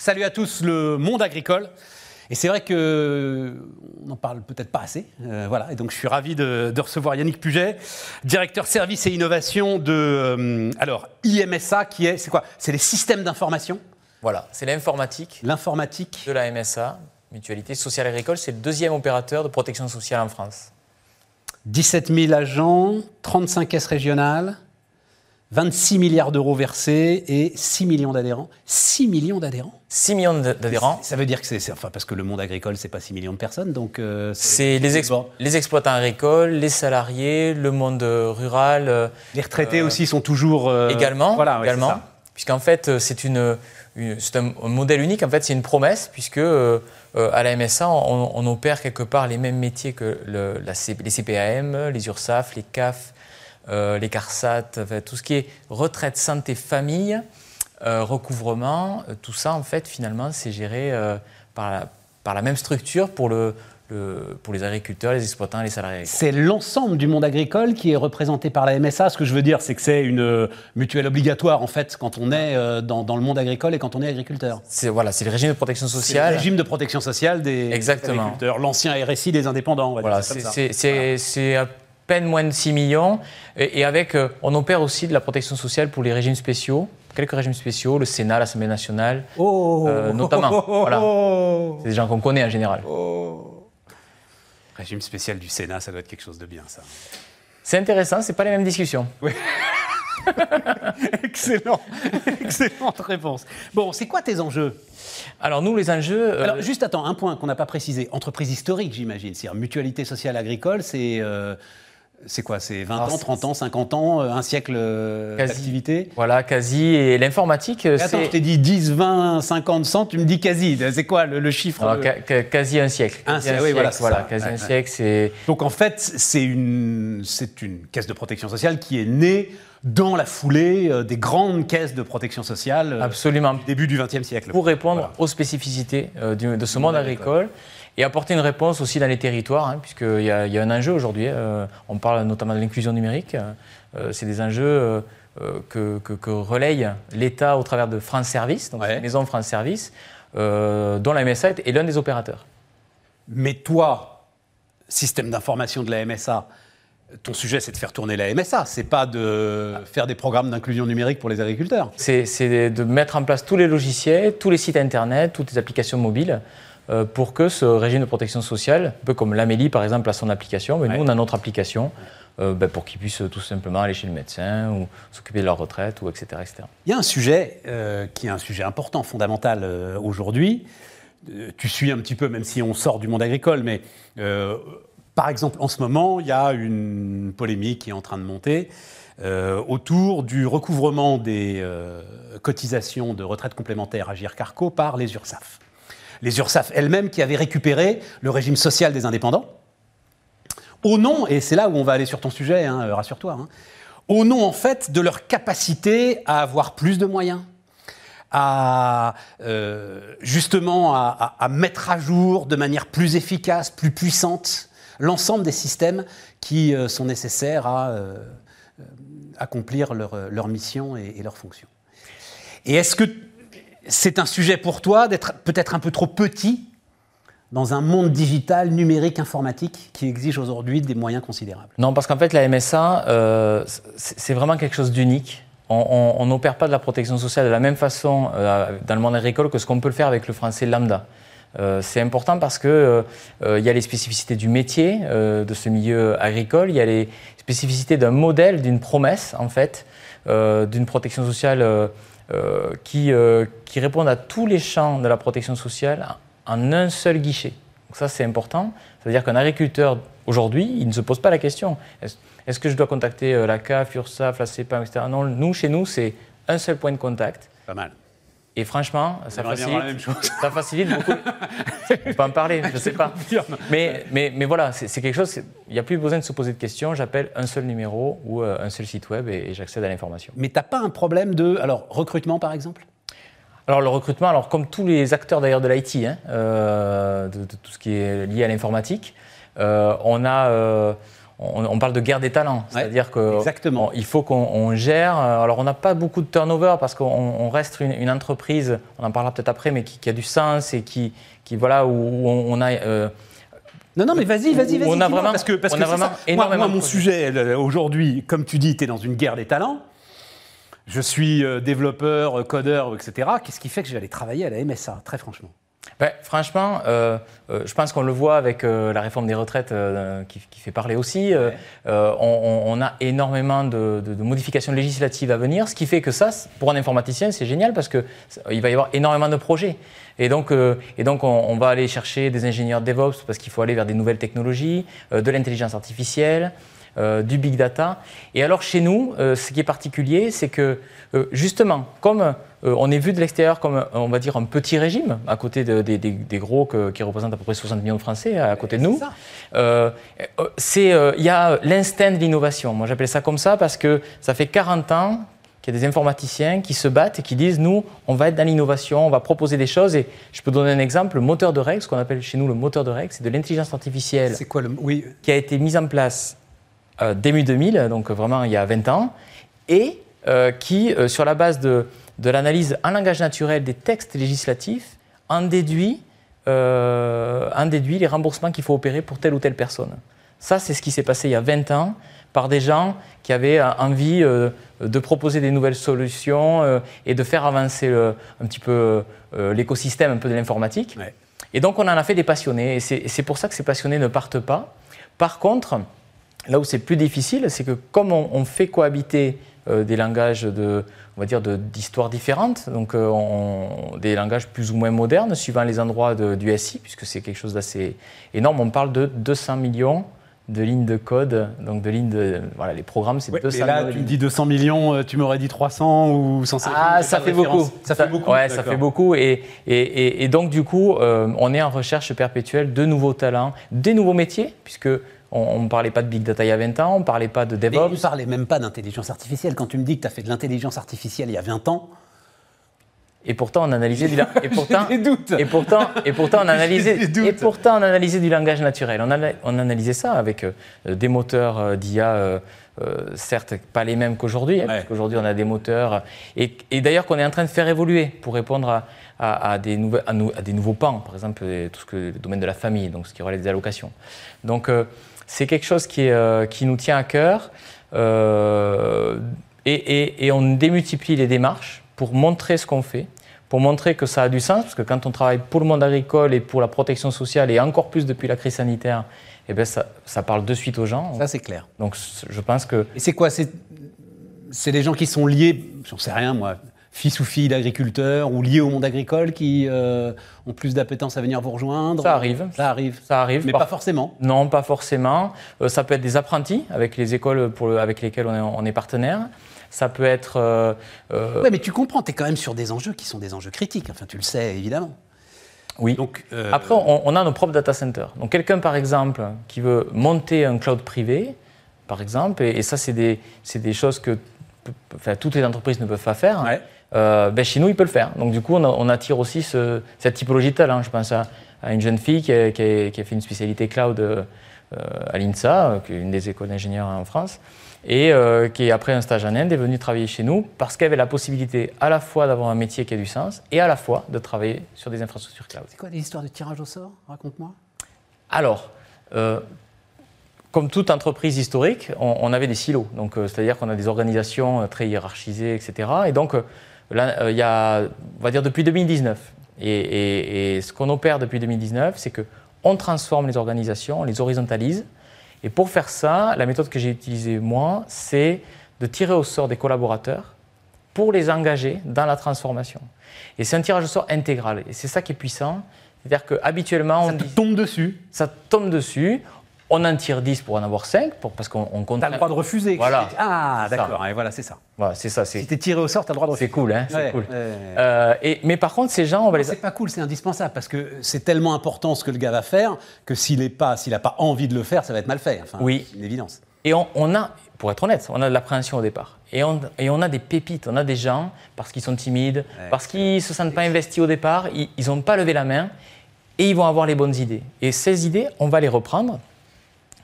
Salut à tous, le monde agricole. Et c'est vrai que on n'en parle peut-être pas assez. Euh, voilà. Et donc je suis ravi de, de recevoir Yannick Puget, directeur service et innovation de euh, alors IMSA, qui est c'est quoi? C'est les systèmes d'information. Voilà, c'est l'informatique L'informatique. de la MSA, Mutualité Sociale Agricole. C'est le deuxième opérateur de protection sociale en France. 17 000 agents, 35 caisses régionales, 26 milliards d'euros versés et 6 millions d'adhérents. 6 millions d'adhérents 6 millions d'adhérents. Ça veut dire que c'est, enfin parce que le monde agricole c'est pas 6 millions de personnes, donc euh, C'est les, ex- Bon. les exploitants agricoles, les salariés, le monde euh, rural euh, Les retraités aussi sont toujours euh, également. Voilà, ouais, également. Puisqu'en fait, euh, c'est une, une- un, un modèle unique. En fait, c'est une promesse, puisque euh, euh, à la MSA, on, on opère quelque part les mêmes métiers que le- la C- les CPAM, les URSAF, les CAF, euh, les CARSAT, enfin, tout ce qui est retraite, santé, famille, euh, recouvrement, euh, tout ça, en fait, finalement, c'est géré par, la, par la même structure pour, le, le- pour les agriculteurs, les exploitants, les salariés. C'est l'ensemble du monde agricole qui est représenté par la MSA. Ce que je veux dire, c'est que c'est une mutuelle obligatoire en fait quand on est euh, dans, dans le monde agricole et quand on est agriculteur. C'est voilà, c'est le régime de protection C'est le sociale. régime de protection sociale des Exactement. agriculteurs, l'ancien RSI des indépendants. on va dire Voilà, comme c'est c'est- c'est- c'est peine moins de 6 millions. Et, et avec, euh, on opère aussi de la protection sociale pour les régimes spéciaux, quelques régimes spéciaux, le Sénat, l'Assemblée nationale. Oh, Euh, notamment, voilà. oh, C'est des gens qu'on connaît en général. oh. Régime spécial du Sénat, ça doit être quelque chose de bien, ça. C'est intéressant, c'est pas les mêmes discussions. Excellent, excellente réponse. Bon, c'est quoi tes enjeux? Alors nous, les enjeux, euh, Alors, juste attends, un point qu'on n'a pas précisé. Entreprise historique, j'imagine. C'est-à-dire mutualité sociale agricole, c'est. euh, c'est quoi C'est 20 Alors, ans, 30 ans, 50 ans, euh, un siècle euh, d'activité voilà, quasi. Et l'informatique, Et Attends, c'est je t'ai dit 10, 20, 50, 100, tu me dis quasi. C'est quoi le, le chiffre alors, ca- ca- quasi un siècle. Un Quasi siècle, oui, voilà, c'est ça. quasi Ouais, un ouais. siècle, c'est Donc en fait, c'est une, c'est une caisse de protection sociale qui est née dans la foulée euh, des grandes caisses de protection sociale euh, absolument du début du XXe siècle. pour répondre Voilà. aux spécificités euh, du- de ce monde agricole et apporter une réponse aussi dans les territoires, hein, puisqu'il y, a- il y a un enjeu aujourd'hui. on parle notamment de l'inclusion numérique. c'est des enjeux que, que- que relaye l'État au travers de France Service, donc Ouais. maison France Service, dont la MSA est l'un des opérateurs. Mais toi, système d'information de la MSA, ton sujet c'est de faire tourner la MSA, c'est pas de faire des programmes d'inclusion numérique pour les agriculteurs. C'est de mettre en place tous les logiciels, tous les sites internet, toutes les applications mobiles euh, pour que ce régime de protection sociale, un peu comme l'Amélie par exemple a son application, mais Ouais. nous on a notre application euh, ben, pour qu'ils puissent tout simplement aller chez le médecin ou s'occuper de leur retraite ou etc. etc. Il y a un sujet euh, qui est un sujet important, fondamental aujourd'hui. Tu suis un petit peu, même si on sort du monde agricole, mais par exemple, en ce moment, il y a une polémique qui est en train de monter euh, autour du recouvrement des euh, cotisations de retraite complémentaire à Carco par les URSAF. Les URSAF elles-mêmes qui avaient récupéré le régime social des indépendants au nom, et c'est là où on va aller sur ton sujet, hein, euh, rassure-toi, hein, au nom en fait de leur capacité à avoir plus de moyens, à justement à mettre à jour de manière plus efficace, plus puissante, l'ensemble des systèmes qui euh, sont nécessaires à euh, euh, accomplir leur, leur mission et, et leur fonction. Et est-ce que c'est un sujet pour toi d'être peut-être un peu trop petit dans un monde digital, numérique, informatique qui exige aujourd'hui des moyens considérables? Non, parce qu'en fait la MSA, c'est vraiment quelque chose d'unique. On- n'opère pas de la protection sociale de la même façon dans le monde agricole que ce qu'on peut le faire avec le français lambda. Euh, c'est important parce que euh, euh, il y a les spécificités du métier de ce milieu agricole, il y a les spécificités d'un modèle, d'une promesse en fait, d'une protection sociale qui, qui répondent à tous les champs de la protection sociale en un seul guichet. Donc ça c'est important. C'est-à-dire qu'un agriculteur aujourd'hui, il ne se pose pas la question. Est-ce que je dois contacter la CAF, URSAF, la CEPAM, etc. Non, nous chez nous c'est un seul point de contact. Pas mal. Et franchement, ça facilite, la même chose. ça facilite beaucoup. On peut en parler, je ne sais pas. Mais, mais, mais voilà, c'est quelque chose, il n'y a plus besoin de se poser de questions. J'appelle un seul numéro ou euh, un seul site web et, et j'accède à l'information. Mais t'as pas un problème de alors recrutement par exemple? Alors le recrutement, alors comme tous les acteurs d'ailleurs de l'IT, hein, euh, de, de tout ce qui est lié à l'informatique, euh, on, a, euh, on, parle de guerre des talents. C'est-à-dire qu'il faut qu'on gère. Alors, on n'a pas beaucoup de turnover parce qu'on reste une, entreprise, on en parlera peut-être après, mais qui, a du sens et qui, qui voilà, où, on a. Euh, non, non, mais vas-y, vas-y, vas-y. On a vraiment, parce que, parce que vraiment moi, moi, mon sujet aujourd'hui, comme tu dis, tu es dans une guerre des talents. Je suis euh, développeur, codeur, etc. Qu'est-ce qui fait que je vais aller travailler à la MSA, très franchement? Ben, franchement, euh, euh, je pense qu'on le voit avec euh, la réforme des retraites qui, fait parler aussi. On, a énormément de, modifications législatives à venir, ce qui fait que ça, pour un informaticien, c'est génial parce qu'il va y avoir énormément de projets. Et donc, et donc on, va aller chercher des ingénieurs DevOps parce qu'il faut aller vers des nouvelles technologies, de l'intelligence artificielle. du big data. Et alors chez nous, ce qui est particulier, c'est que justement, comme euh, on est vu de l'extérieur comme, on va dire, un petit régime, à côté des gros qui représentent à peu près 60 millions de Français, à côté de nous. Euh, euh, il y a l'instinct de l'innovation. Moi, j'appelle ça comme ça parce que ça fait 40 ans qu'il y a des informaticiens qui se battent et qui disent nous, on va être dans l'innovation, on va proposer des choses. Et je peux donner un exemple le moteur de règles, ce qu'on appelle chez nous le moteur de règles, c'est de l'intelligence artificielle. C'est quoi le. Oui. Qui a été mise en place début 2000, donc vraiment il y a 20 ans, et qui, sur la base de de l'analyse en langage naturel des textes législatifs en déduit, euh, en déduit les remboursements qu'il faut opérer pour telle ou telle personne. Ça, c'est ce qui s'est passé il y a 20 ans par des gens qui avaient euh, envie euh, de proposer des nouvelles solutions et de faire avancer un petit peu l'écosystème un peu de l'informatique. Et donc on en a fait des passionnés. Et c'est pour ça que ces passionnés ne partent pas. Par contre, là où c'est plus difficile, c'est que comme on fait cohabiter des langages de, on va dire, d'histoires différentes, donc euh, des langages plus ou moins modernes, suivant les endroits du SI, puisque c'est quelque chose d'assez énorme. On parle de 200 millions de lignes de code, donc de lignes de... Voilà, les programmes, c'est 200 millions. là, tu me dis 200 millions, euh, tu m'aurais dit 300 ou 150 Ah, ça fait beaucoup. Ça, fait beaucoup. Ouais, ça fait beaucoup. Et, et, et donc, du coup, euh, on est en recherche perpétuelle de nouveaux talents, des nouveaux métiers, puisque on ne parlait pas de big data il y a 20 ans, on ne parlait pas de DevOps. on ne parlait même pas d'intelligence artificielle. Quand tu me dis que tu as fait de l'intelligence artificielle il y a 20 ans. Et pourtant, on analysait du et pourtant, des doutes. Et pourtant, et pourtant, on analysait, et pourtant, on analysait du langage naturel. On, on analysait ça avec euh, des moteurs euh, d'IA, euh, certes pas les mêmes qu'aujourd'hui, hein, parce qu'aujourd'hui on a des moteurs, et, d'ailleurs qu'on est en train de faire évoluer pour répondre à, des, à, des, nouveaux pans, par exemple tout ce que le domaine de la famille, donc ce qui relève des allocations. Donc c'est quelque chose qui, euh, qui, nous tient à cœur. Euh, et, et, on démultiplie les démarches pour montrer ce qu'on fait, pour montrer que ça a du sens, parce que quand on travaille pour le monde agricole et pour la protection sociale, et encore plus depuis la crise sanitaire, eh bien ça, ça parle de suite aux gens. Ça, c'est clair. Donc je pense que... Et c'est quoi? C'est des gens qui sont liés, j'en sais rien moi, fils ou filles d'agriculteurs ou liés au monde agricole qui euh, ont plus d'appétence à venir vous rejoindre Ça arrive. Ça arrive. Ça arrive. Mais pas forcément. Non, pas forcément. Euh, ça peut être des apprentis avec les écoles pour avec lesquelles on est, on est partenaire. Ça peut être. Euh, oui, mais tu comprends, tu es quand même sur des enjeux qui sont des enjeux critiques. Enfin, tu le sais, évidemment. Oui. Donc, Après, on, a nos propres data centers. Donc, quelqu'un, par exemple, qui veut monter un cloud privé, par exemple, et, ça, c'est des, des, choses que enfin, toutes les entreprises ne peuvent pas faire. Ouais. Euh, ben chez nous, il peut le faire. Donc du coup, on, attire aussi cette typologie de talent. Je pense à, une jeune fille qui a, fait une spécialité cloud euh, à l'INSA, qui est une des écoles d'ingénieurs en France, et euh, qui, après un stage en Inde, est venue travailler chez nous parce qu'elle avait la possibilité à la fois d'avoir un métier qui a du sens et à la fois de travailler sur des infrastructures cloud. C'est quoi l'histoire de tirage au sort? Raconte-moi. Alors, comme toute entreprise historique, on, avait des silos. Donc, c'est-à-dire qu'on a des organisations très hiérarchisées, etc. Et donc, Là, euh, il y a, on va dire depuis 2019. Et, ce qu'on opère depuis 2019, c'est qu'on transforme les organisations, on les horizontalise. Et pour faire ça, la méthode que j'ai utilisée moi, c'est de tirer au sort des collaborateurs pour les engager dans la transformation. Et c'est un tirage au sort intégral. Et c'est ça qui est puissant. C'est-à-dire qu'habituellement. Ça tombe dessus. Ça tombe dessus on en tire 10 pour en avoir 5, pour, parce qu'on compte. Tu as le droit de refuser. Voilà. Ah, d'accord, et voilà, c'est ça. Voilà, c'est ça. Si tu es tiré au sort, tu as le droit de refuser. C'est cool, hein C'est cool. Euh, et, mais par contre, ces gens, on va les. C'est pas cool, c'est indispensable, parce que c'est tellement important ce que le gars va faire que s'il n'a pas, pas envie de le faire, ça va être mal fait. Enfin, oui. C'est une évidence. Et on, a, pour être honnête, on a de l'appréhension au départ. Et on, et on, a des pépites, on a des gens, parce qu'ils sont timides, parce qu'ils ne se sentent pas investis au départ, ils n'ont pas levé la main, et ils vont avoir les bonnes idées. Et ces idées, on va les reprendre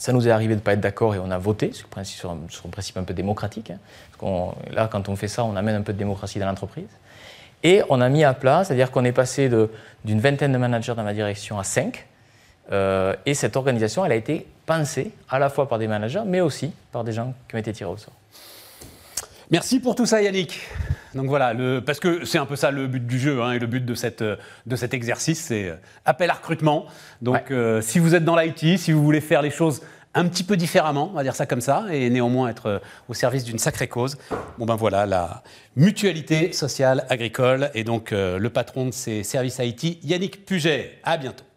Ça nous est arrivé de ne pas être d'accord et on a voté sur, un principe un peu démocratique. Hein. là, quand on fait ça, on amène un peu de démocratie dans l'entreprise. Et on a mis à plat, c'est-à-dire qu'on est passé d'une vingtaine de managers dans ma direction à cinq. Euh, et cette organisation, elle a été pensée à la fois par des managers, mais aussi par des gens qui été tirés au sort. Merci pour tout ça, Yannick. Donc voilà, le, parce que c'est un peu ça le but du jeu hein, et le but de, cette, de cet exercice, c'est euh, appel à recrutement. Donc euh, si vous êtes dans l'IT, si vous voulez faire les choses un petit peu différemment, on va dire ça comme ça, et néanmoins être euh, au service d'une sacrée cause, bon ben voilà, la mutualité sociale agricole et donc le patron de ces services IT, Yannick Puget. À bientôt.